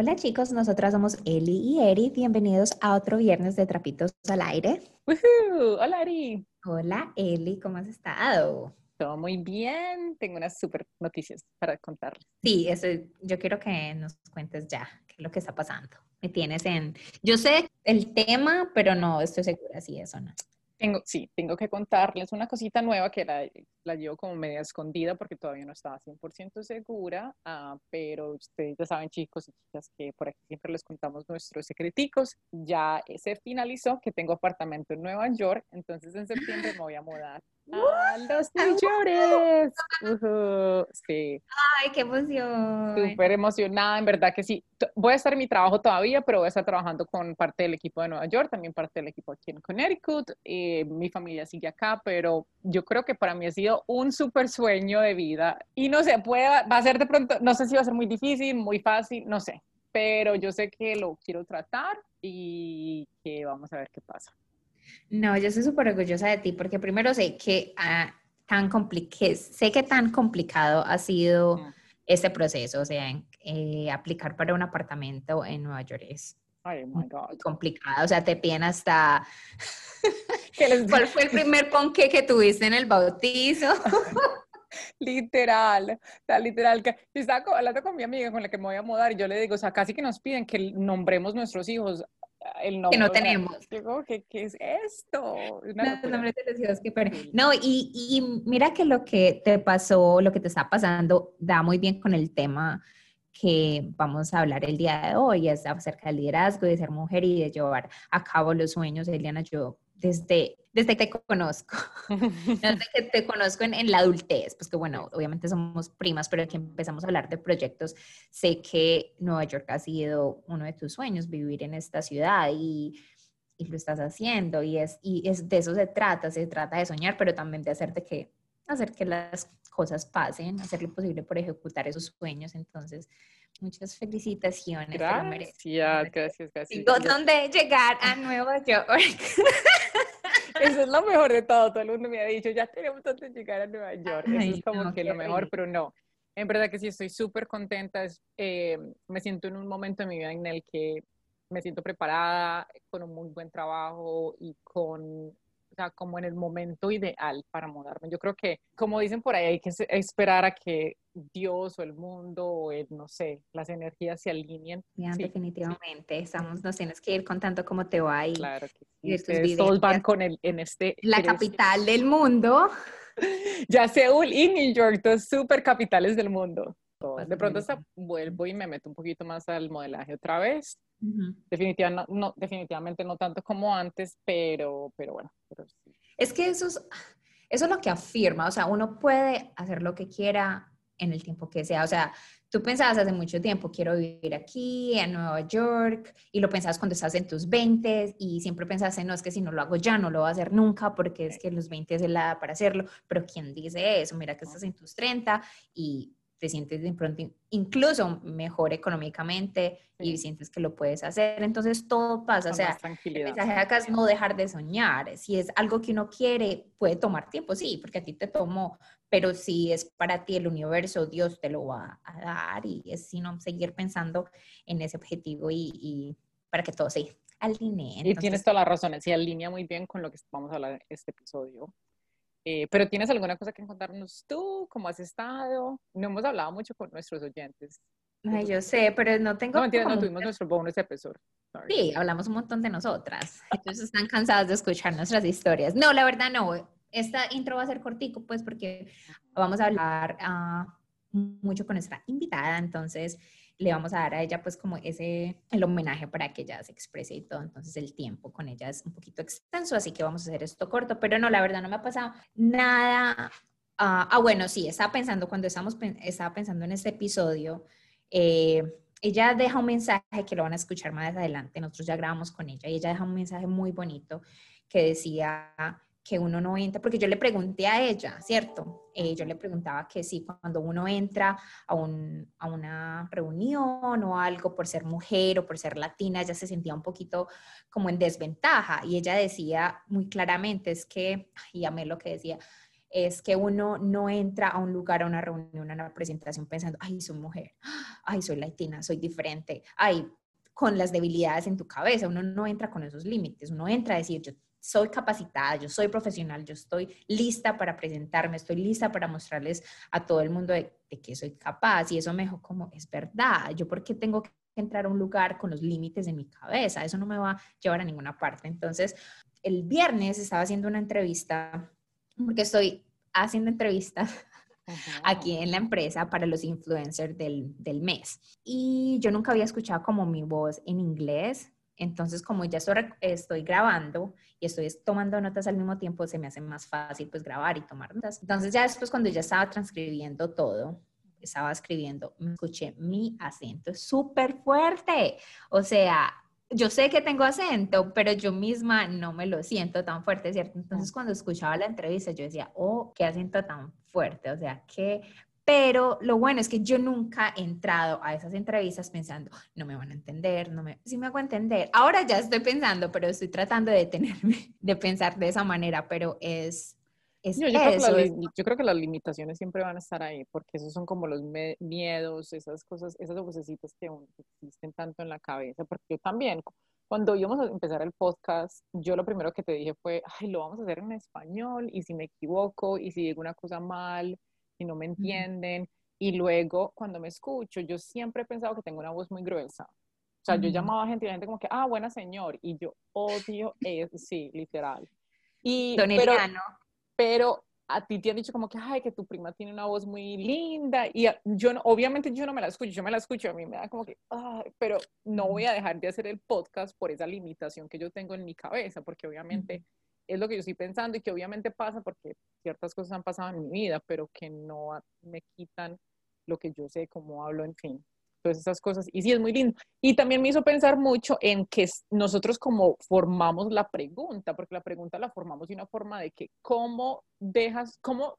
Hola chicos, nosotras somos Eli y Eri. Bienvenidos a otro viernes de Trapitos al Aire. Hola Eri. Hola Eli, ¿cómo has estado? Todo muy bien. Tengo unas súper noticias para contarles. Sí, eso, yo quiero que nos cuentes ya qué es lo que está pasando. Me tienes en... Yo sé el tema, pero no estoy segura si eso no. Tengo, sí, tengo que contarles una cosita nueva que la, llevo como media escondida porque todavía no estaba 100% segura, uh, pero ustedes ya saben chicos y chicas que por aquí siempre les contamos nuestros secreticos. Ya se finalizó que tengo apartamento en Nueva York, entonces en septiembre me voy a mudar a los sí. Ay, qué emoción. Súper emocionada, en verdad que sí. Voy a estar en mi trabajo todavía, pero voy a estar trabajando con parte del equipo de Nueva York, también parte del equipo aquí en Connecticut. Eh, mi familia sigue acá, pero yo creo que para mí ha sido un súper sueño de vida. Y no sé, puede, va a ser de pronto, no sé si va a ser muy difícil, muy fácil, no sé, pero yo sé que lo quiero tratar y que vamos a ver qué pasa. No, yo estoy súper orgullosa de ti porque primero sé que ah, tan sé que tan complicado ha sido mm. este proceso, o sea, eh, aplicar para un apartamento en Nueva York es muy complicado, o sea, te piden hasta ¿Cuál fue el primer ponque que tuviste en el bautizo? literal, tal literal. Yo estaba hablando con mi amiga con la que me voy a mudar y yo le digo, o sea, casi que nos piden que nombremos nuestros hijos el nombre. Que no tenemos. Digo, ¿qué, ¿qué, es esto? No, y, y mira que lo que te pasó, lo que te está pasando, da muy bien con el tema que vamos a hablar el día de hoy, es acerca del liderazgo, de ser mujer y de llevar a cabo los sueños. Eliana, yo desde, desde que te conozco, desde que te conozco en, en, la adultez, pues que bueno, obviamente somos primas, pero aquí empezamos a hablar de proyectos, sé que Nueva York ha sido uno de tus sueños, vivir en esta ciudad y, y lo estás haciendo y, es, y es, de eso se trata, se trata de soñar, pero también de hacerte que, hacer que las cosas pasen, hacer lo posible por ejecutar esos sueños, entonces Muchas felicitaciones. Gracias, gracias, gracias. ¿Dónde llegar a Nueva York? Eso es lo mejor de todo. Todo el mundo me ha dicho, ya tenemos donde llegar a Nueva York. Eso es como que lo mejor, pero no. En verdad que sí, estoy súper contenta. Eh, me siento en un momento en mi vida en el que me siento preparada, con un muy buen trabajo y con o sea, como en el momento ideal para mudarme. Yo creo que, como dicen por ahí, hay que esperar a que Dios o el mundo o el, no sé, las energías se alineen. definitivamente. Estamos, nos tienes que ir contando cómo te va y, claro que sí. todos van con el, en este... La capital del mundo. ya Seúl y New York, dos super capitales del mundo. Pues de pronto hasta vuelvo y me meto un poquito más al modelaje otra vez. Definitivamente, no, definitivamente no tanto como antes, pero, pero bueno. Es que eso es, eso es lo que afirma, o sea, uno puede hacer lo que quiera en el tiempo que sea, o sea, tú pensabas hace mucho tiempo, quiero vivir aquí, en Nueva York, y lo pensabas cuando estás en tus 20 y siempre pensaste, no, es que si no lo hago ya, no lo voy a hacer nunca, porque es que los 20 es la edad para hacerlo, pero ¿quién dice eso? Mira que estás en tus 30 y te sientes de pronto incluso mejor económicamente y sientes que lo puedes hacer. Entonces todo pasa. o sea, el mensaje acá es no dejar de soñar. Si es algo que uno quiere, puede tomar tiempo, sí, porque a ti te tomó, pero si es para ti el universo, Dios te lo va a dar y es sino seguir pensando en ese objetivo y, para que todo se alinee. y tienes toda la razón, se alinea muy bien con lo que vamos a hablar en este episodio. Eh, pero ¿tienes alguna cosa que contarnos tú? ¿Cómo has estado? No hemos hablado mucho con nuestros oyentes. Ay, yo sé, pero no tengo... No, mentira, no tuvimos nuestro bonus episode. Sí, hablamos un montón de nosotras. Entonces están cansados de escuchar nuestras historias. No, la verdad no. Esta intro va a ser cortico, pues, porque vamos a hablar uh, mucho con nuestra invitada. Entonces, le vamos a dar a ella pues como ese, el homenaje para que ella se exprese y todo. Entonces el tiempo con ella es un poquito extenso, así que vamos a hacer esto corto, pero no, la verdad no me ha pasado nada. ah, ah bueno, sí, estaba pensando, cuando estamos, estaba pensando en este episodio, eh, ella deja un mensaje que lo van a escuchar más adelante, nosotros ya grabamos con ella y ella deja un mensaje muy bonito que decía que uno no entra, porque yo le pregunté a ella, ¿cierto? Eh, yo le preguntaba que si cuando uno entra a, un, a, una reunión o algo por ser mujer o por ser latina, ella se sentía un poquito como en desventaja y ella decía muy claramente, es que, y amé lo que decía, es que uno no entra a un lugar, a una reunión, a una presentación pensando, ay, soy mujer, ay, soy latina, soy diferente, ay, con las debilidades en tu cabeza, uno no entra con esos límites, uno entra a decir, yo soy capacitada, yo soy profesional, yo estoy lista para presentarme, estoy lista para mostrarles a todo el mundo de, que soy capaz y eso me dijo como, es verdad, yo por qué tengo que entrar a un lugar con los límites en mi cabeza, eso no me va a llevar a ninguna parte. Entonces, el viernes estaba haciendo una entrevista, porque estoy haciendo entrevistas aquí en la empresa para los influencers del, del mes. Y yo nunca había escuchado como mi voz en inglés, entonces, como ya estoy, grabando y estoy tomando notas al mismo tiempo, se me hace más fácil pues grabar y tomar notas. Entonces, ya después cuando ya estaba transcribiendo todo, estaba escribiendo, me escuché mi acento súper fuerte. O sea, yo sé que tengo acento, pero yo misma no me lo siento tan fuerte, ¿cierto? Entonces, cuando escuchaba la entrevista, yo decía, oh, qué acento tan fuerte, o sea, qué pero lo bueno es que yo nunca he entrado a esas entrevistas pensando, no me van a entender, no me, sí me hago entender. Ahora ya estoy pensando, pero estoy tratando de detenerme de pensar de esa manera, pero es, es yo, creo que yo, creo que las limitaciones siempre van a estar ahí, porque esos son como los miedos, esas cosas, esas vocecitas que existen tanto en la cabeza, porque yo también, cuando íbamos a empezar el podcast, yo lo primero que te dije fue, ay, lo vamos a hacer en español, y si me equivoco, y si digo una cosa mal, y no me entienden. Y luego, cuando me escucho, yo siempre he pensado que tengo una voz muy gruesa. O sea, yo llamaba a gente y la gente como que, ah, buena señor. Y yo odio eso, sí, literal. Y, pero, pero a ti te han dicho como que, ay, que tu prima tiene una voz muy linda. Y yo, obviamente yo no me la escucho, yo me la escucho, a mí me da como que, ay, pero no voy a dejar de hacer el podcast por esa limitación que yo tengo en mi cabeza, porque obviamente es lo que yo estoy pensando y que obviamente pasa porque ciertas cosas han pasado en mi vida, pero que no me quitan lo que yo sé, cómo hablo, en fin. Todas esas cosas. Y sí, es muy lindo. Y también me hizo pensar mucho en que nosotros como formamos la pregunta, porque la pregunta la formamos de una forma de que cómo dejas, cómo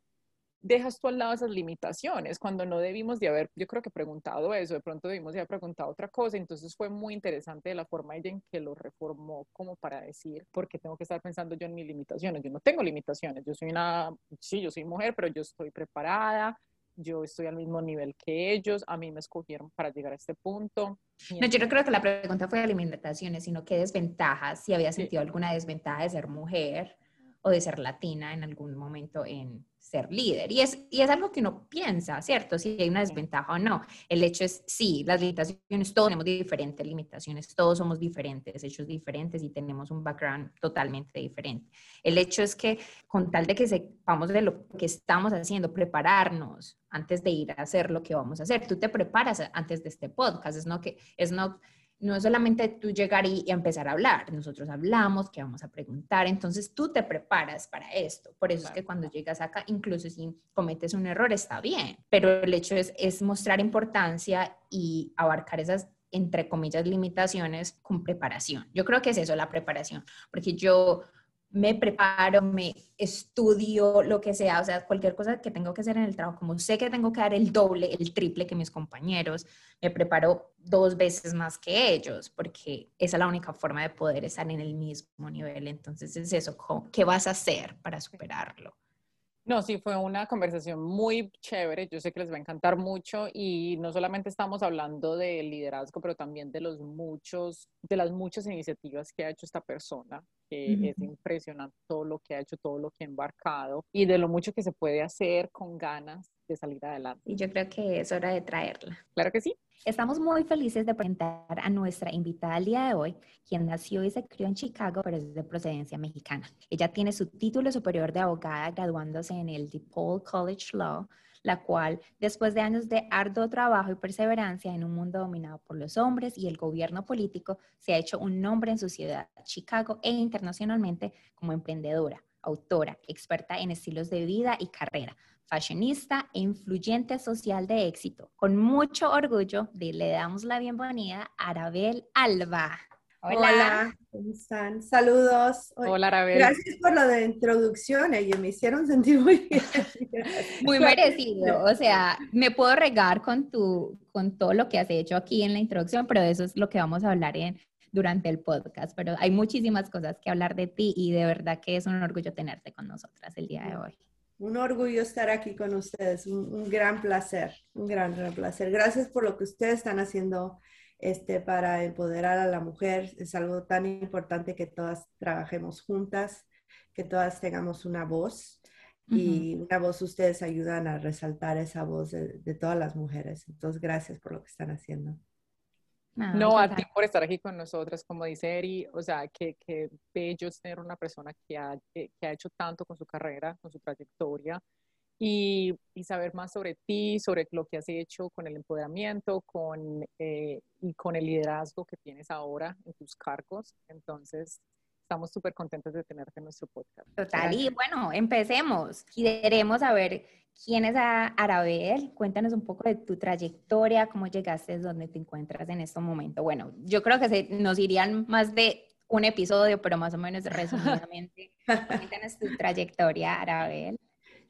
dejas tú al lado esas limitaciones cuando no debimos de haber, yo creo que preguntado eso, de pronto debimos de haber preguntado otra cosa, entonces fue muy interesante la forma ella en que lo reformó como para decir, porque tengo que estar pensando yo en mis limitaciones, yo no tengo limitaciones, yo soy una, sí, yo soy mujer, pero yo estoy preparada, yo estoy al mismo nivel que ellos, a mí me escogieron para llegar a este punto. No, yo no creo que la pregunta fue de limitaciones, sino qué desventajas, si había sentido alguna desventaja de ser mujer o de ser latina en algún momento en, ser líder. Y es, y es algo que uno piensa, ¿cierto? Si hay una desventaja o no. El hecho es, sí, las limitaciones, todos tenemos diferentes limitaciones, todos somos diferentes, hechos diferentes y tenemos un background totalmente diferente. El hecho es que con tal de que sepamos de lo que estamos haciendo, prepararnos antes de ir a hacer lo que vamos a hacer. Tú te preparas antes de este podcast, es no que, es no no es solamente tú llegar y, empezar a hablar, nosotros hablamos, que vamos a preguntar, entonces tú te preparas para esto. Por eso es que cuando llegas acá, incluso si cometes un error, está bien, pero el hecho es, es mostrar importancia y abarcar esas entre comillas, limitaciones con preparación. Yo creo que es eso, la preparación, porque yo me preparo, me estudio, lo que sea, o sea, cualquier cosa que tengo que hacer en el trabajo, como sé que tengo que dar el doble, el triple que mis compañeros, me preparo dos veces más que ellos, porque esa es la única forma de poder estar en el mismo nivel. Entonces es eso, ¿qué vas a hacer para superarlo? No, sí, fue una conversación muy chévere. Yo sé que les va a encantar mucho y no solamente estamos hablando de liderazgo, pero también de los muchos, de las muchas iniciativas que ha hecho esta persona, que es impresionante todo lo que ha hecho, todo lo que ha embarcado y de lo mucho que se puede hacer con ganas de salir adelante. Y yo creo que es hora de traerla. Claro que sí. Estamos muy felices de presentar a nuestra invitada el día de hoy, quien nació y se crió en Chicago, pero es de procedencia mexicana. Ella tiene su título superior de abogada graduándose en el DePaul College Law, la cual, después de años de arduo trabajo y perseverancia en un mundo dominado por los hombres y el gobierno político, se ha hecho un nombre en su ciudad, Chicago, e internacionalmente como emprendedora, autora, experta en estilos de vida y carrera, fashionista e influyente social de éxito. Con mucho orgullo le damos la bienvenida a Arabel Alba. Hola. ¿cómo están? Saludos. Hola, Arabel. Gracias por lo de introducción, ellos me hicieron sentir muy bien. muy merecido, o sea, me puedo regar con, tu, con todo lo que has hecho aquí en la introducción, pero eso es lo que vamos a hablar en, durante el podcast, pero hay muchísimas cosas que hablar de ti y de verdad que es un orgullo tenerte con nosotras el día de hoy. un orgullo estar aquí con ustedes, un, gran placer, un gran, gran placer. Gracias por lo que ustedes están haciendo este, para empoderar a la mujer. Es algo tan importante que todas trabajemos juntas, que todas tengamos una voz y una voz ustedes ayudan a resaltar esa voz de, de, todas las mujeres. Entonces, gracias por lo que están haciendo. No, a ti por estar aquí con nosotras, como dice Eri, o sea, que, que bello es tener una persona que ha, que, ha hecho tanto con su carrera, con su trayectoria, y, y, saber más sobre ti, sobre lo que has hecho con el empoderamiento con, eh, y con el liderazgo que tienes ahora en tus cargos. Entonces, estamos súper contentos de tenerte en nuestro podcast. Total, y bueno, empecemos. Queremos saber quién es Arabel. Cuéntanos un poco de tu trayectoria, cómo llegaste, dónde te encuentras en este momento. Bueno, yo creo que se, nos irían más de un episodio, pero más o menos resumidamente. Cuéntanos tu trayectoria, Arabel.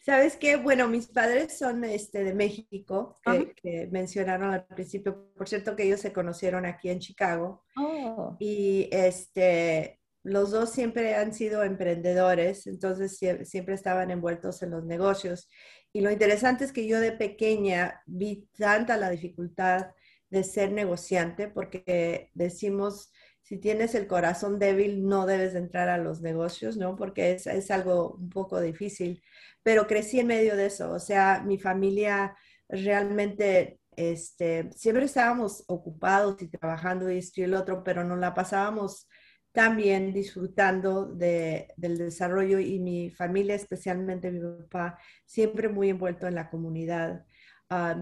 ¿Sabes qué? Bueno, mis padres son este, de México, que, que, mencionaron al principio. Por cierto, que ellos se conocieron aquí en Chicago. Oh. Y este, los dos siempre han sido emprendedores, entonces siempre estaban envueltos en los negocios. Y lo interesante es que yo de pequeña vi tanta la dificultad de ser negociante, porque decimos, si tienes el corazón débil, no debes entrar a los negocios, ¿no? Porque es, es algo un poco difícil. Pero crecí en medio de eso, o sea, mi familia realmente este, siempre estábamos ocupados y trabajando y esto y el otro, pero no la pasábamos también disfrutando de, del desarrollo y mi familia, especialmente mi papá, siempre muy envuelto en la comunidad,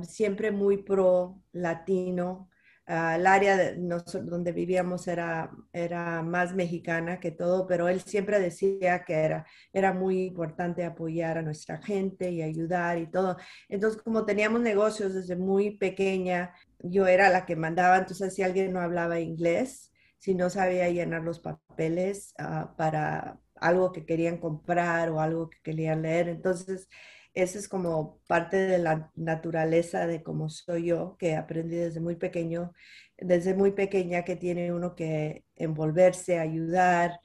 siempre muy pro latino. El área de donde vivíamos era, era más mexicana que todo, pero él siempre decía que era, era muy importante apoyar a nuestra gente y ayudar y todo. Entonces, como teníamos negocios desde muy pequeña, yo era la que mandaba, entonces si alguien no hablaba inglés, si no sabía llenar los papeles ah, para algo que querían comprar o algo que querían leer. Entonces, eso es como parte de la naturaleza de cómo soy yo, que aprendí desde muy pequeño, desde muy pequeña que tiene uno que envolverse, ayudar,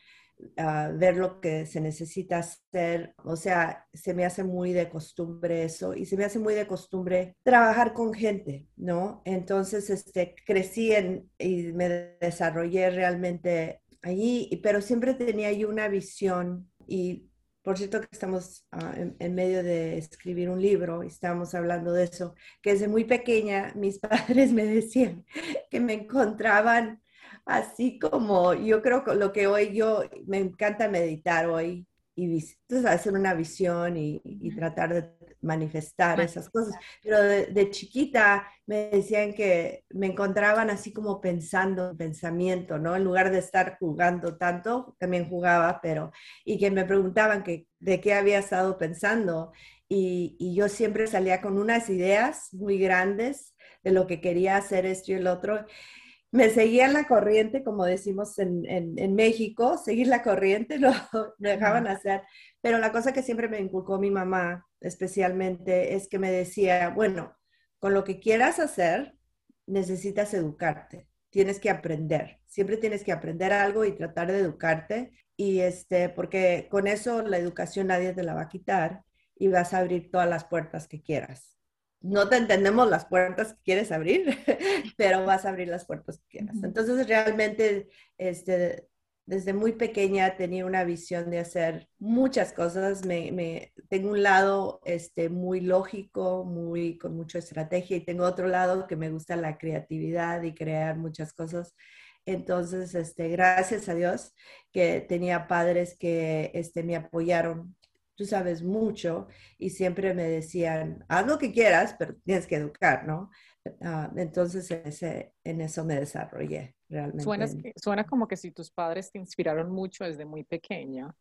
ver lo que se necesita hacer. O sea, se me hace muy de costumbre eso y se me hace muy de costumbre trabajar con gente, ¿no? Entonces, este, crecí en, y me desarrollé realmente allí, pero siempre tenía ahí una visión y por cierto que estamos ah, en, en, medio de escribir un libro y estamos hablando de eso, que desde muy pequeña mis padres me decían que me encontraban así como yo creo que lo que hoy yo me encanta meditar hoy y entonces hacer una visión y, tratar de manifestar esas cosas. Pero de, chiquita me decían que me encontraban así como pensando, pensamiento, ¿no? En lugar de estar jugando tanto, también jugaba, pero, y que me preguntaban que, de qué había estado pensando. Y, y yo siempre salía con unas ideas muy grandes de lo que quería hacer esto y el otro me seguían la corriente, como decimos en, en, México, seguir la corriente, lo, dejaban hacer. Pero la cosa que siempre me inculcó mi mamá, especialmente, es que me decía, bueno, con lo que quieras hacer, necesitas educarte, tienes que aprender, siempre tienes que aprender algo y tratar de educarte. Y este, porque con eso la educación nadie te la va a quitar y vas a abrir todas las puertas que quieras no te entendemos las puertas que quieres abrir, pero vas a abrir las puertas que quieras. Entonces, realmente, este, desde muy pequeña tenía una visión de hacer muchas cosas. Me, tengo un lado este, muy lógico, muy, con mucha estrategia, y tengo otro lado que me gusta la creatividad y crear muchas cosas. Entonces, este, gracias a Dios que tenía padres que este, me apoyaron tú sabes mucho y siempre me decían, haz lo que quieras, pero tienes que educar, ¿no? Ah, entonces en eso me desarrollé realmente. Suena, suena, como que si tus padres te inspiraron mucho desde muy pequeña.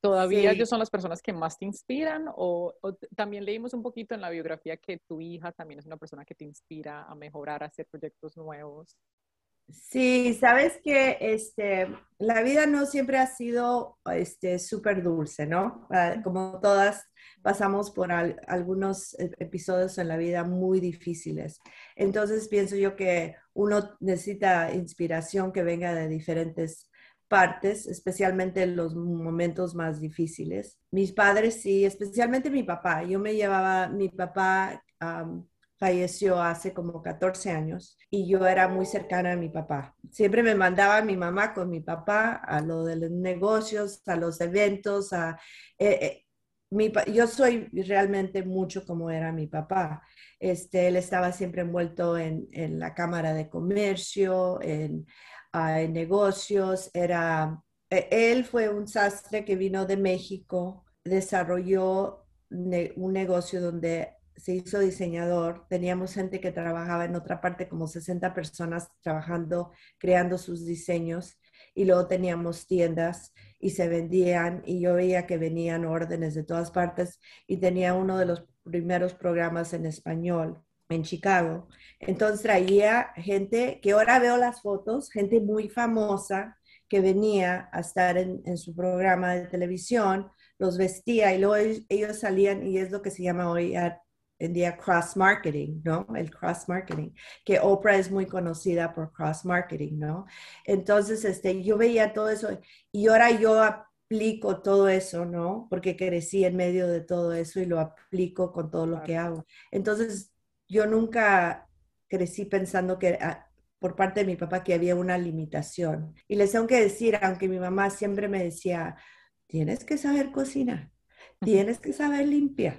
¿Todavía ellos son las personas que más te inspiran? O, o, también leímos un poquito en la biografía que tu hija también es una persona que te inspira a mejorar, a hacer proyectos nuevos? Sí, sabes que este, la vida no siempre ha sido este, súper dulce, ¿no? Ah, como todas pasamos por algunos e, episodios en la vida muy difíciles. Entonces pienso yo que uno necesita inspiración que venga de diferentes partes, especialmente en los momentos más difíciles. Mis padres sí, especialmente mi papá. Yo me llevaba, mi papá falleció hace como 14 años y yo era muy cercana a mi papá. Siempre me mandaba mi mamá con mi papá a lo de los negocios, a los eventos, a... Eh, eh, mi, yo soy realmente mucho como era mi papá. Este, él estaba siempre envuelto en, en la Cámara de Comercio, en, ah, en negocios. Era, e, él fue un sastre que vino de México, desarrolló un negocio donde se hizo diseñador, teníamos gente que trabajaba en otra parte, como 60 personas trabajando, creando sus diseños, y luego teníamos tiendas y se vendían, y yo veía que venían órdenes de todas partes, y tenía uno de los primeros programas en español en Chicago. Entonces traía gente que ahora veo las fotos, gente muy famosa que venía a estar en, su programa de televisión, los vestía y luego ellos salían y es lo que se llama hoy en día cross marketing, ¿no? El cross marketing, que Oprah es muy conocida por cross marketing, ¿no? Entonces, este, yo veía todo eso y ahora yo aplico todo eso, ¿no? Porque crecí en medio de todo eso y lo aplico con todo lo que hago. Entonces, yo nunca crecí pensando que ah, por parte de mi papá que había una limitación. Y les tengo que decir, aunque mi mamá siempre me decía, tienes que saber cocinar tienes que saber limpiar,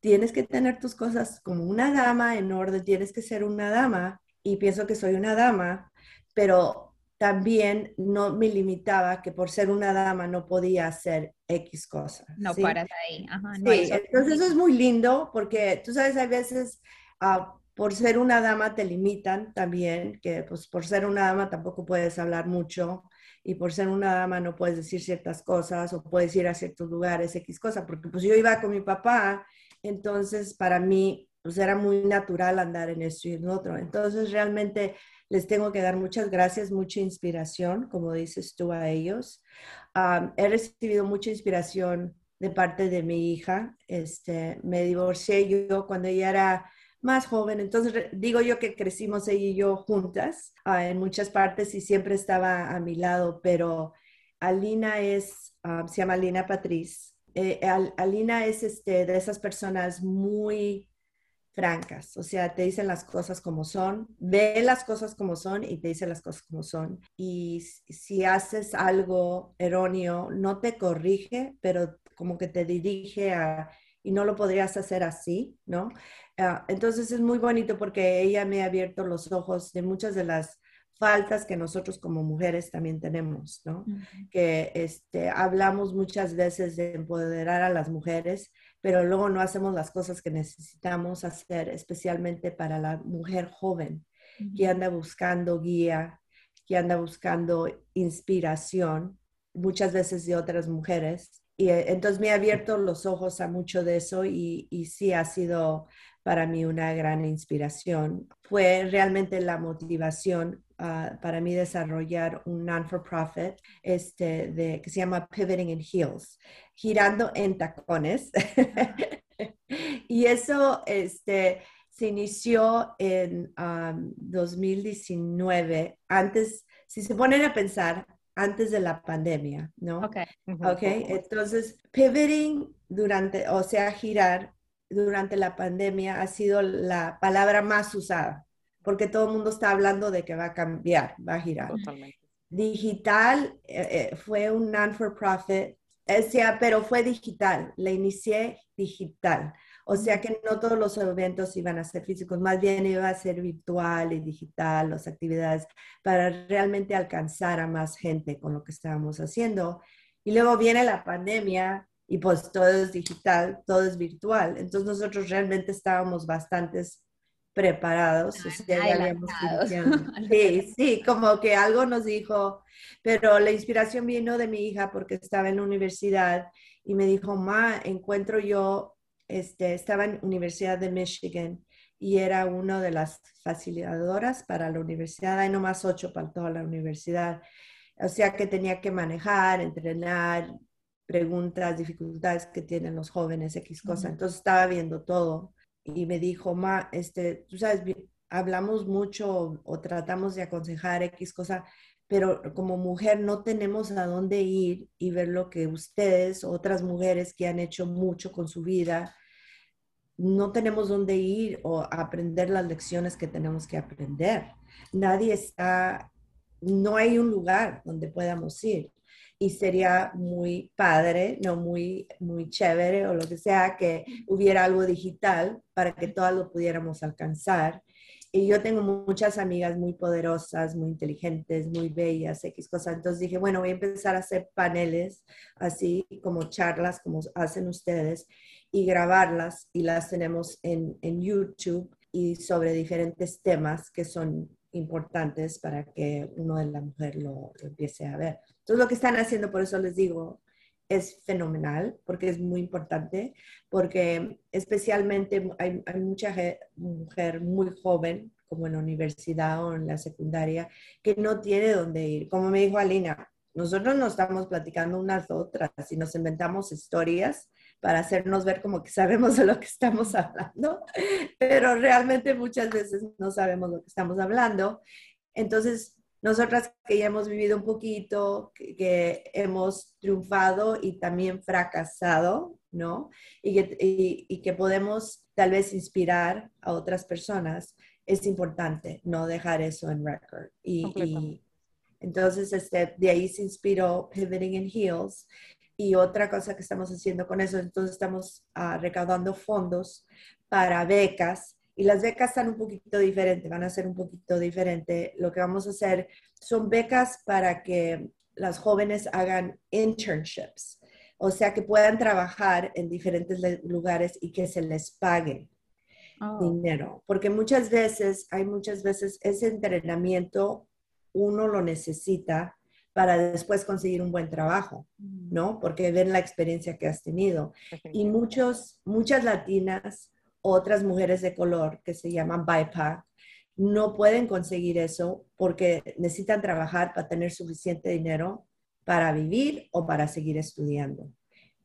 tienes que tener tus cosas como una dama en orden, tienes que ser una dama y pienso que soy una dama, pero también no me limitaba que por ser una dama no podía hacer X cosas. No paras ahí. sí, entonces eso es muy lindo porque tú sabes, hay veces ah, por ser una dama te limitan también, que pues por ser una dama tampoco puedes hablar mucho y por ser una dama no puedes decir ciertas cosas o puedes ir a ciertos lugares, X cosa, porque pues yo iba con mi papá, entonces para mí pues era muy natural andar en esto y en otro. Entonces realmente les tengo que dar muchas gracias, mucha inspiración, como dices tú a ellos. he recibido mucha inspiración de parte de mi hija. Este, me divorcié yo cuando ella era más joven. Entonces, digo yo que crecimos ella y yo juntas ah, en muchas partes y siempre estaba a mi lado, pero Alina es, ah, se llama Alina Patriz. Eh, Alina es este, de esas personas muy francas, o sea, te dicen las cosas como son, ve las cosas como son y te dice las cosas como son. Y si haces algo erróneo, no te corrige, pero como que te dirige a, y no lo podrías hacer así, ¿no? Ah, entonces es muy bonito porque ella me ha abierto los ojos de muchas de las faltas que nosotros como mujeres también tenemos, ¿no? Que este, hablamos muchas veces de empoderar a las mujeres, pero luego no hacemos las cosas que necesitamos hacer, especialmente para la mujer joven que anda buscando guía, que anda buscando inspiración, muchas veces de otras mujeres. Y eh, entonces me ha abierto los ojos a mucho de eso y, y sí ha sido para mí una gran inspiración. Fue realmente la motivación ah, para mí desarrollar un non-for-profit este, de, que se llama Pivoting in Heels, girando en tacones. y eso este, se inició en 2019, antes, si se ponen a pensar, antes de la pandemia, ¿no? Ok. Ok, entonces, pivoting durante, o sea, girar durante la pandemia ha sido la palabra más usada, porque todo el mundo está hablando de que va a cambiar, va a girar. Totalmente. Digital eh, eh, fue un non-for-profit, sea, pero fue digital, la inicié digital. O sea que no todos los eventos iban a ser físicos, más bien iba a ser virtual y digital, las actividades, para realmente alcanzar a más gente con lo que estábamos haciendo. Y luego viene la pandemia y pues todo es digital, todo es virtual. Entonces nosotros realmente estábamos bastante preparados. sí, sí, como que algo nos dijo, pero la inspiración vino de mi hija porque estaba en la universidad y me dijo, ma, encuentro yo, este, estaba en Universidad de Michigan y era una de las facilitadoras para la universidad, hay nomás ocho para toda la universidad. O sea que tenía que manejar, entrenar, preguntas, dificultades que tienen los jóvenes, X cosa. Entonces estaba viendo todo y me dijo, ma, este, tú sabes, hablamos mucho o tratamos de aconsejar X cosa, pero como mujer no tenemos a dónde ir y ver lo que ustedes, otras mujeres que han hecho mucho con su vida, no tenemos dónde ir o aprender las lecciones que tenemos que aprender. Nadie está, no hay un lugar donde podamos ir. Y sería muy padre, no muy, muy chévere o lo que sea, que hubiera algo digital para que todas lo pudiéramos alcanzar y yo tengo muchas amigas muy poderosas, muy inteligentes, muy bellas, X cosas. Entonces dije, bueno, voy a empezar a hacer paneles así como charlas como hacen ustedes y grabarlas y las tenemos en, en YouTube y sobre diferentes temas que son importantes para que uno de la mujer lo, empiece a ver. Entonces lo que están haciendo, por eso les digo, es fenomenal porque es muy importante, porque especialmente hay, mucha mujer muy joven, como en la universidad o en la secundaria, que no tiene dónde ir. Como me dijo Alina, nosotros no estamos platicando unas otras y nos inventamos historias para hacernos ver como que sabemos de lo que estamos hablando, pero realmente muchas veces no sabemos lo que estamos hablando. Entonces, nosotras que ya hemos vivido un poquito, que, hemos triunfado y también fracasado, ¿no? Y que, y, que, podemos tal vez inspirar a otras personas, es importante no dejar eso en record. Y, entonces este, de ahí se inspiró Pivoting in Heels. Y otra cosa que estamos haciendo con eso, entonces estamos uh, recaudando fondos para becas y las becas están un poquito diferentes, van a ser un poquito diferente. Lo que vamos a hacer son becas para que las jóvenes hagan internships, o sea, que puedan trabajar en diferentes lugares y que se les pague oh. dinero, porque muchas veces, hay muchas veces ese entrenamiento uno lo necesita para después conseguir un buen trabajo, mm. ¿no? Porque ven la experiencia que has tenido. Y muchos, muchas latinas otras mujeres de color que se llaman BIPOC no pueden conseguir eso porque necesitan trabajar para tener suficiente dinero para vivir o para seguir estudiando.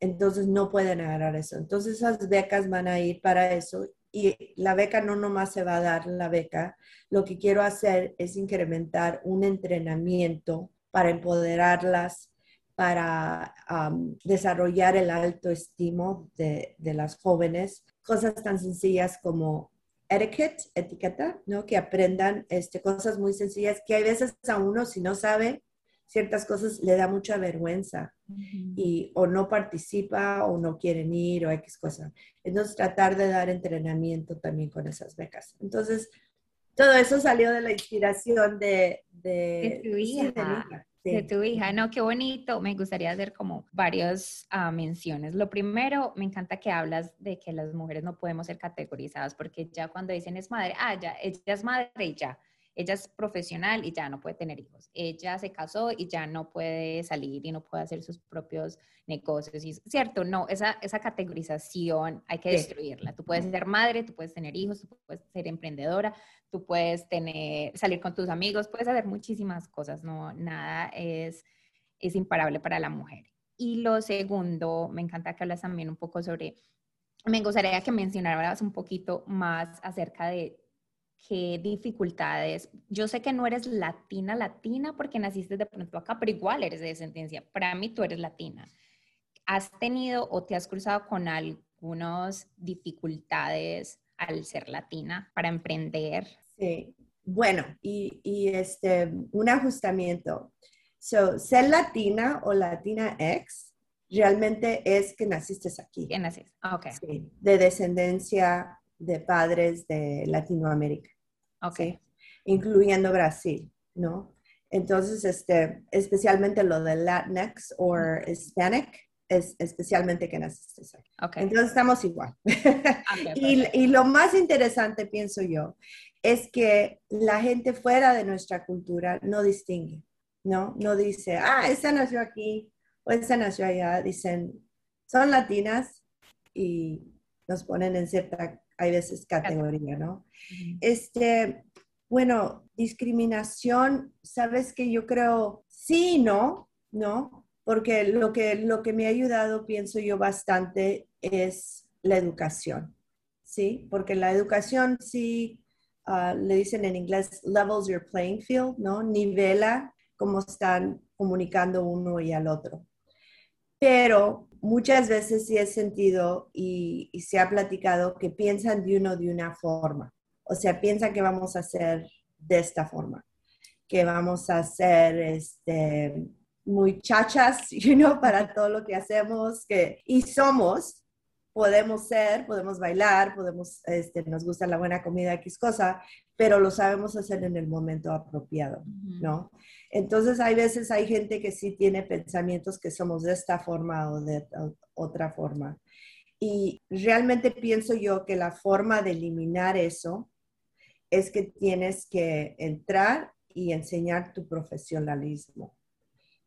Entonces no pueden agarrar eso. Entonces esas becas van a ir para eso y la beca no nomás se va a dar la beca. Lo que quiero hacer es incrementar un entrenamiento para empoderarlas, para desarrollar el alto estimo de, de las jóvenes cosas tan sencillas como etiquette, etiqueta, ¿no? Que aprendan este, cosas muy sencillas que hay veces a uno si no sabe ciertas cosas le da mucha vergüenza y o no participa o no quieren ir o X cosa. Entonces tratar de dar entrenamiento también con esas becas. Entonces todo eso salió de la inspiración de, de, de tu hija, no, qué bonito. Me gustaría hacer como varias ah, menciones. Lo primero, me encanta que hablas de que las mujeres no podemos ser categorizadas, porque ya cuando dicen es madre, ah, ya, ella es madre y ya ella es profesional y ya no puede tener hijos. Ella se casó y ya no puede salir y no puede hacer sus propios negocios. Y, ¿Cierto? No, esa, esa categorización hay que destruirla. Tú puedes ser madre, tú puedes tener hijos, tú puedes ser emprendedora, tú puedes tener, salir con tus amigos, puedes hacer muchísimas cosas. No, nada es, es imparable para la mujer. Y lo segundo, me encanta que hablas también un poco sobre, me gustaría que mencionaras un poquito más acerca de qué dificultades. Yo sé que no eres latina, latina, porque naciste de pronto acá, pero igual eres de descendencia. Para mí tú eres latina. ¿Has tenido o te has cruzado con algunas dificultades al ser latina para emprender? Sí, bueno, y, y este, un ajustamiento. So, ser latina o latina ex realmente es que naciste aquí. Que naciste, ok. Sí, de descendencia de padres de Latinoamérica. Ok. Incluyendo Brasil, ¿no? Entonces, este, especialmente lo de Latinx o Hispanic, es especialmente que naciste. Okay. Entonces estamos igual. y, y, lo más interesante, pienso yo, es que la gente fuera de nuestra cultura no distingue, ¿no? No dice, ah, esa nació aquí o esa nació allá. Dicen, son latinas y nos ponen en cierta hay veces categoría, ¿no? Este, bueno, discriminación, sabes que yo creo sí no, ¿no? Porque lo que, lo que me ha ayudado, pienso yo, bastante es la educación, ¿sí? Porque la educación sí, ah, le dicen en inglés, levels your playing field, ¿no? Nivela cómo están comunicando uno y al otro. Pero muchas veces sí he sentido y, se ha platicado que piensan de uno de una forma. O sea, piensan que vamos a hacer de esta forma, que vamos a hacer este, muy chachas, you know, para todo lo que hacemos, que, y somos, podemos ser, podemos bailar, podemos, este, nos gusta la buena comida, X cosa, pero lo sabemos hacer en el momento apropiado, ¿no? Entonces hay veces hay gente que sí tiene pensamientos que somos de esta forma o de otra forma. Y realmente pienso yo que la forma de eliminar eso es que tienes que entrar y enseñar tu profesionalismo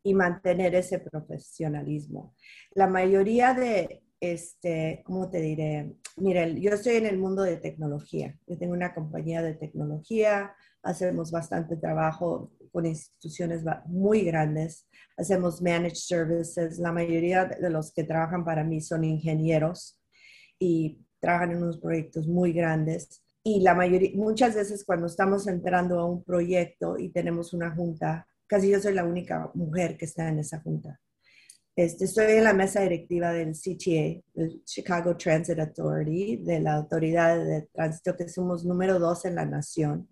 y mantener ese profesionalismo. La mayoría de, este, ¿cómo te diré? Mire, yo estoy en el mundo de tecnología. Yo tengo una compañía de tecnología, hacemos bastante trabajo con instituciones muy grandes, hacemos managed services. La mayoría de los que trabajan para mí son ingenieros y trabajan en unos proyectos muy grandes y la mayoría, muchas veces cuando estamos entrando a un proyecto y tenemos una junta, casi yo soy la única mujer que está en esa junta. Este, estoy en la mesa directiva del CTA, el Chicago Transit Authority, de la Autoridad de Tránsito, que somos número dos en la nación.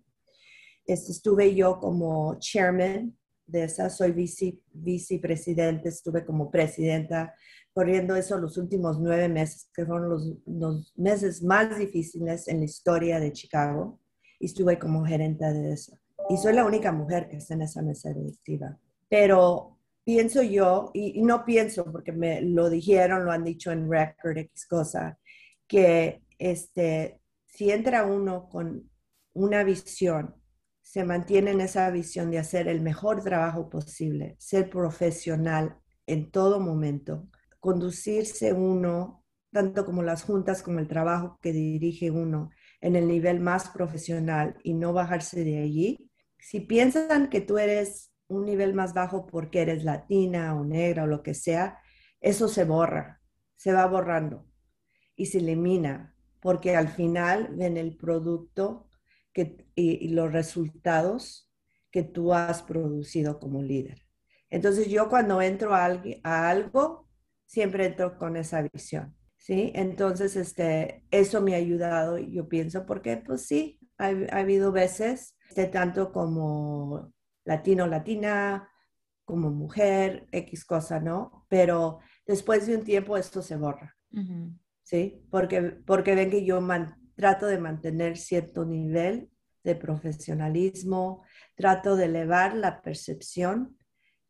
Este, estuve yo como chairman de esa, soy vice, vicepresidente, estuve como presidenta corriendo eso los últimos nueve meses, que fueron los, meses más difíciles en la historia de Chicago, y estuve como gerente de eso. Y soy la única mujer que está en esa mesa directiva. Pero pienso yo, y, no pienso porque me lo dijeron, lo han dicho en record, X cosa, que este, si entra uno con una visión, se mantiene en esa visión de hacer el mejor trabajo posible, ser profesional en todo momento, conducirse uno, tanto como las juntas como el trabajo que dirige uno, en el nivel más profesional y no bajarse de allí. Si piensan que tú eres un nivel más bajo porque eres latina o negra o lo que sea, eso se borra, se va borrando y se elimina, porque al final ven el producto y, los resultados que tú has producido como líder. Entonces yo cuando entro a, a algo, siempre entro con esa visión, ¿sí? Entonces, este, eso me ha ayudado, yo pienso, porque pues sí, ha, habido veces, este, tanto como latino, latina, como mujer, X cosa, ¿no? Pero después de un tiempo esto se borra, ¿sí? Porque, porque ven que yo trato de mantener cierto nivel de profesionalismo, trato de elevar la percepción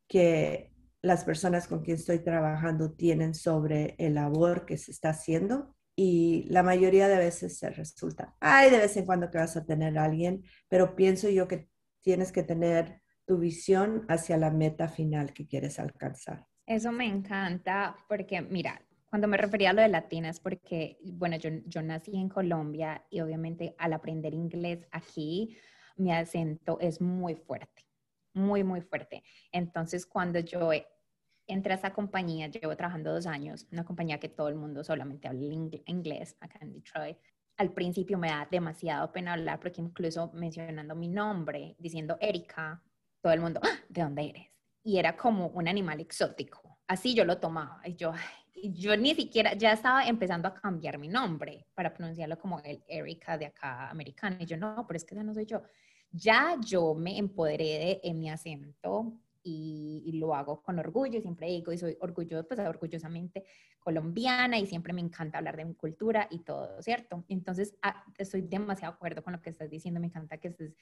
que las personas con quien estoy trabajando tienen sobre el labor que se está haciendo y la mayoría de veces se resulta. Hay de vez en cuando que vas a tener a alguien, pero pienso yo que tienes que tener tu visión hacia la meta final que quieres alcanzar. Eso me encanta porque, mira, cuando me refería a lo de latinas, porque, bueno, yo, yo nací en Colombia y obviamente al aprender inglés aquí, mi acento es muy fuerte muy, muy fuerte. Entonces, cuando yo entré a esa compañía, llevo trabajando dos años, una compañía que todo el mundo solamente habla inglés acá en Detroit. Al principio me da demasiado pena hablar porque incluso mencionando mi nombre, diciendo Erika, todo el mundo, ¡Ah! ¿de dónde eres? Y era como un animal exótico. Así yo lo tomaba. Y yo, yo ni siquiera, ya estaba empezando a cambiar mi nombre para pronunciarlo como el Erika de acá americana. Y yo, no, pero es que esa no soy yo. Ya yo me empoderé de mi acento y, lo hago con orgullo, siempre digo, y soy orgullosa, pues orgullosamente colombiana y siempre me encanta hablar de mi cultura y todo, ¿cierto? Entonces, ah, estoy demasiado de acuerdo con lo que estás diciendo, me encanta que estés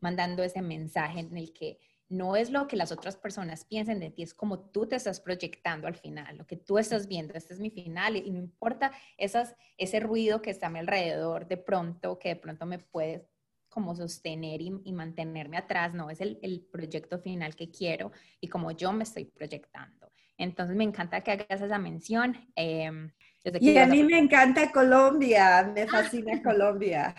mandando ese mensaje en el que no es lo que las otras personas piensen de ti, es como tú te estás proyectando al final, lo que tú estás viendo, este es mi final y, no importa esas, ese ruido que está a mi alrededor de pronto, que de pronto me puede como sostener y, mantenerme atrás, no, es el, el, proyecto final que quiero y como yo me estoy proyectando. Entonces me encanta que hagas esa mención. Em, y a mí me encanta Colombia, me fascina Colombia.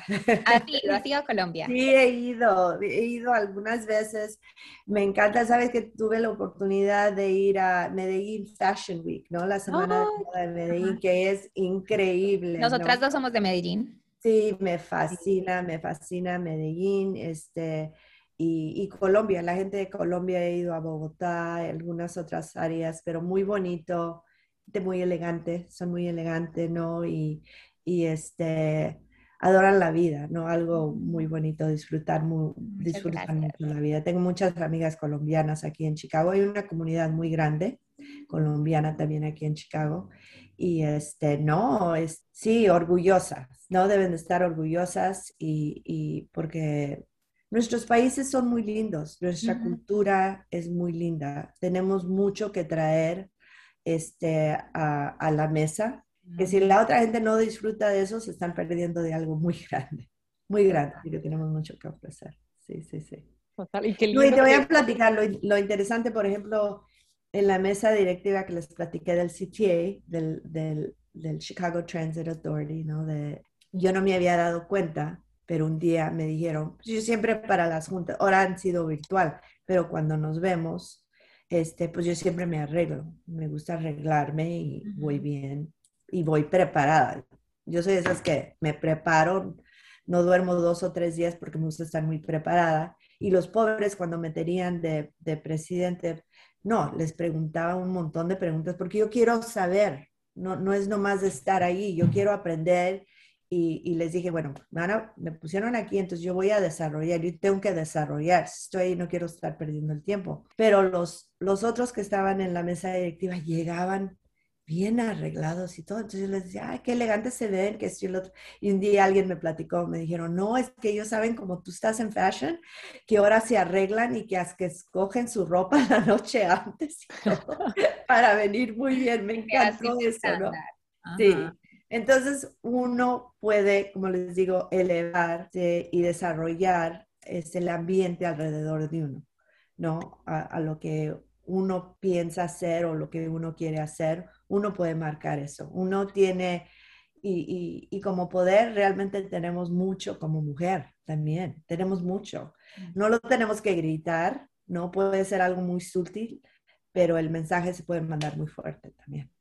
¿Has ido, has ido a Colombia? Sí, he ido, he ido algunas veces. Me encanta, sabes que tuve la oportunidad de ir a Medellín Fashion Week, ¿no? La semana de Medellín, que es increíble. Nosotras dos somos de Medellín. Sí, me fascina, me fascina Medellín. Este, y, Colombia, la gente de Colombia ha ido a Bogotá, algunas otras áreas, pero muy bonito, muy elegante, son muy elegantes, ¿no? Y, y este, adoran la vida, ¿no? Algo muy bonito, disfrutar, muy, disfrutar mucho la vida. Tengo muchas amigas colombianas aquí en Chicago, hay una comunidad muy grande colombiana también aquí en Chicago. Y este, no, es, sí, orgullosas, ¿no? Deben de estar orgullosas y, y porque nuestros países son muy lindos, nuestra cultura es muy linda, tenemos mucho que traer este, a, a la mesa que si la otra gente no disfruta de eso, se están perdiendo de algo muy grande, muy grande, y que tenemos mucho que ofrecer. Sí, sí, sí. Y, te voy a platicar lo, interesante, por ejemplo, en la mesa directiva que les platiqué del CTA, del, del, del Chicago Transit Authority, ¿no? De, yo no me había dado cuenta, pero un día me dijeron, pues yo siempre para las juntas, ahora han sido virtual, pero cuando nos vemos, este, pues yo siempre me arreglo, me gusta arreglarme y voy bien y voy preparada. Yo soy de esas que me preparo, no duermo dos o tres días porque me gusta estar muy preparada. Y los pobres cuando me tenían de, de presidente, no, les preguntaba un montón de preguntas porque yo quiero saber, no, no es nomás estar ahí, yo quiero aprender y, les dije, bueno, me pusieron aquí, entonces yo voy a desarrollar, yo tengo que desarrollar, estoy ahí, no quiero estar perdiendo el tiempo. Pero los, los otros que estaban en la mesa directiva llegaban bien arreglados y todo. Entonces yo les decía, ay, qué elegantes se ven, que esto y lo otro. Y un día alguien me platicó, me dijeron, no, es que ellos saben como tú estás en fashion, que ahora se arreglan y que, que escogen su ropa la noche antes para venir muy bien. Me encantó eso, ¿no? Sí. Entonces uno puede, como les digo, elevarse y desarrollar este, el ambiente alrededor de uno, ¿no? a lo que uno piensa hacer o lo que uno quiere hacer uno puede marcar eso. Uno tiene, y, como poder, realmente tenemos mucho como mujer también, tenemos mucho. No lo tenemos que gritar, no puede ser algo muy sutil, pero el mensaje se puede mandar muy fuerte también.